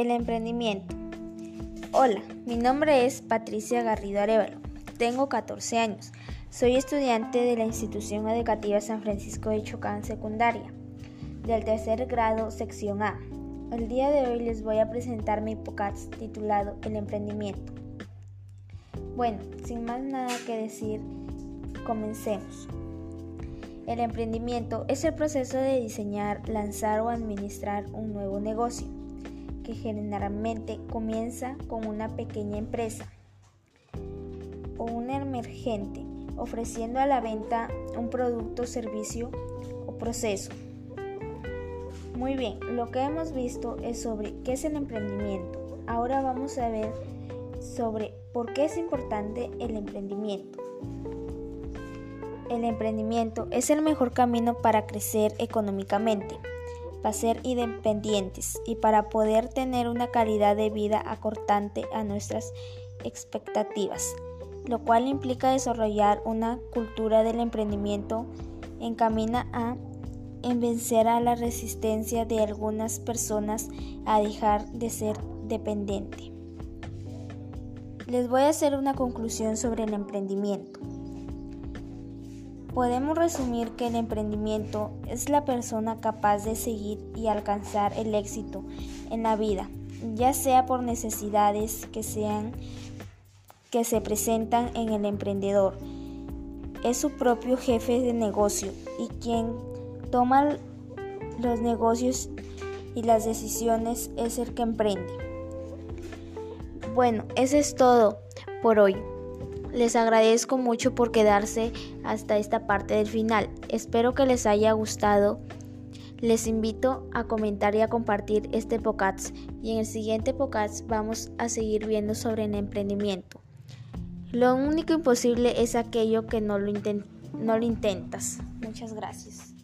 El emprendimiento. Hola, mi nombre es Patricia Garrido Arevalo. Tengo 14 años. Soy estudiante de la institución educativa San Francisco de Chocán Secundaria, del tercer grado, sección A. El día de hoy les voy a presentar mi podcast titulado El emprendimiento. Bueno, sin más nada que decir, comencemos. El emprendimiento es el proceso de diseñar, lanzar o administrar un nuevo negocio generalmente comienza con una pequeña empresa o un emergente ofreciendo a la venta un producto, servicio o proceso. Muy bien, lo que hemos visto es sobre qué es el emprendimiento. Ahora vamos a ver sobre por qué es importante el emprendimiento. El emprendimiento es el mejor camino para crecer económicamente para ser independientes y para poder tener una calidad de vida acortante a nuestras expectativas, lo cual implica desarrollar una cultura del emprendimiento encamina a vencer a la resistencia de algunas personas a dejar de ser dependiente. Les voy a hacer una conclusión sobre el emprendimiento. Podemos resumir que el emprendimiento es la persona capaz de seguir y alcanzar el éxito en la vida, ya sea por necesidades que sean que se presentan en el emprendedor. Es su propio jefe de negocio y quien toma los negocios y las decisiones es el que emprende. Bueno, eso es todo por hoy. Les agradezco mucho por quedarse hasta esta parte del final. Espero que les haya gustado. Les invito a comentar y a compartir este podcast y en el siguiente podcast vamos a seguir viendo sobre el emprendimiento. Lo único imposible es aquello que no lo, no lo intentas. Muchas gracias.